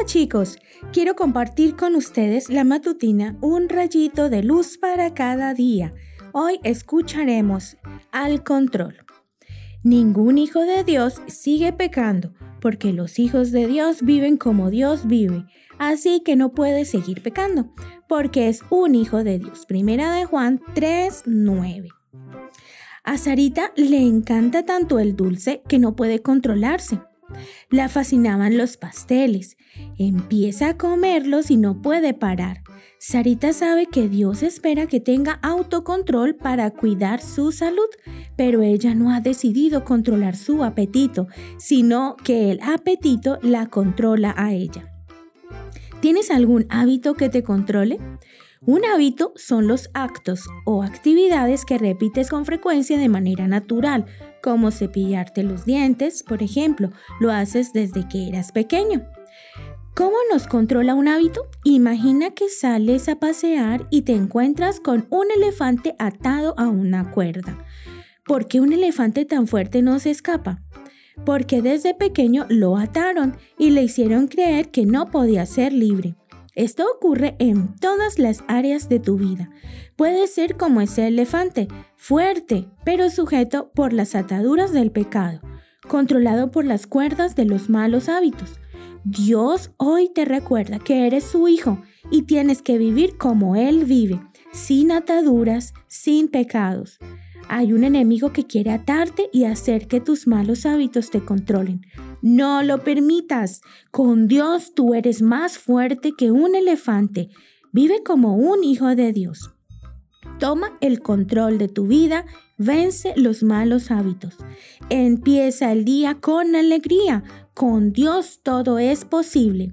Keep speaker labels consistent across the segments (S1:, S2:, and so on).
S1: Hola chicos, quiero compartir con ustedes la matutina Un rayito de luz para cada día. Hoy escucharemos al control. Ningún hijo de Dios sigue pecando, porque los hijos de Dios viven como Dios vive, así que no puede seguir pecando, porque es un hijo de Dios. Primera de Juan 3:9. A Sarita le encanta tanto el dulce que no puede controlarse. La fascinaban los pasteles. Empieza a comerlos y no puede parar. Sarita sabe que Dios espera que tenga autocontrol para cuidar su salud, pero ella no ha decidido controlar su apetito, sino que el apetito la controla a ella. ¿Tienes algún hábito que te controle? Un hábito son los actos o actividades que repites con frecuencia de manera natural, como cepillarte los dientes, por ejemplo, lo haces desde que eras pequeño. ¿Cómo nos controla un hábito? Imagina que sales a pasear y te encuentras con un elefante atado a una cuerda. ¿Por qué un elefante tan fuerte no se escapa? Porque desde pequeño lo ataron y le hicieron creer que no podía ser libre. Esto ocurre en todas las áreas de tu vida. Puede ser como ese elefante, fuerte, pero sujeto por las ataduras del pecado, controlado por las cuerdas de los malos hábitos. Dios hoy te recuerda que eres su hijo y tienes que vivir como Él vive, sin ataduras, sin pecados. Hay un enemigo que quiere atarte y hacer que tus malos hábitos te controlen. No lo permitas. Con Dios tú eres más fuerte que un elefante. Vive como un hijo de Dios. Toma el control de tu vida, vence los malos hábitos. Empieza el día con alegría. Con Dios todo es posible.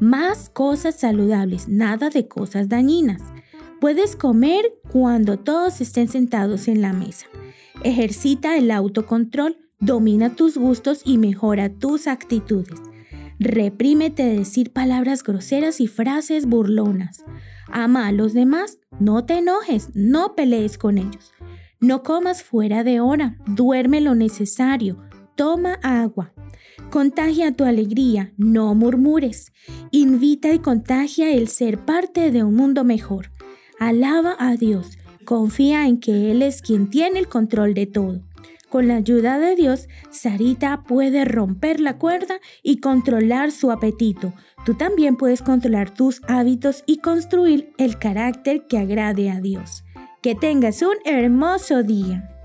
S1: Más cosas saludables, nada de cosas dañinas. Puedes comer cuando todos estén sentados en la mesa. Ejercita el autocontrol Domina tus gustos y mejora tus actitudes. Reprímete de decir palabras groseras y frases burlonas. Ama a los demás, no te enojes, no pelees con ellos. No comas fuera de hora, duerme lo necesario, toma agua. Contagia tu alegría, no murmures. Invita y contagia el ser parte de un mundo mejor. Alaba a Dios, confía en que Él es quien tiene el control de todo. Con la ayuda de Dios, Sarita puede romper la cuerda y controlar su apetito. Tú también puedes controlar tus hábitos y construir el carácter que agrade a Dios. Que tengas un hermoso día.